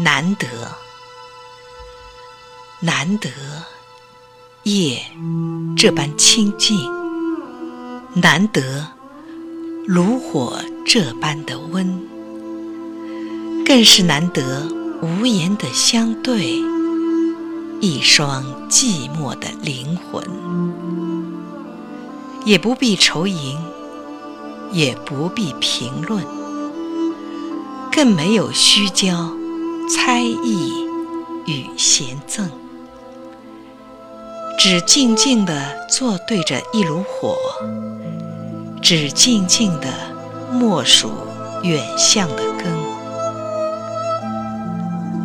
难得，难得夜这般清静，难得炉火这般的温，更是难得无言的相对，一双寂寞的灵魂，也不必愁吟，也不必评论，更没有虚交。猜疑与嫌憎，只静静地坐对着一炉火，只静静地默数远向的根，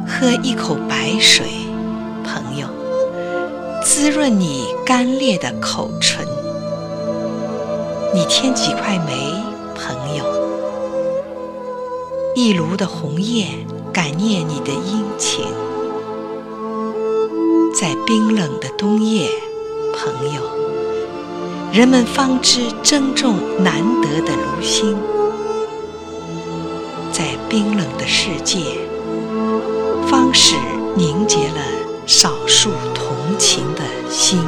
喝一口白水，朋友，滋润你干裂的口唇。你添几块煤，朋友，一炉的红叶。感念你的殷勤，在冰冷的冬夜，朋友，人们方知珍重难得的炉心；在冰冷的世界，方使凝结了少数同情的心。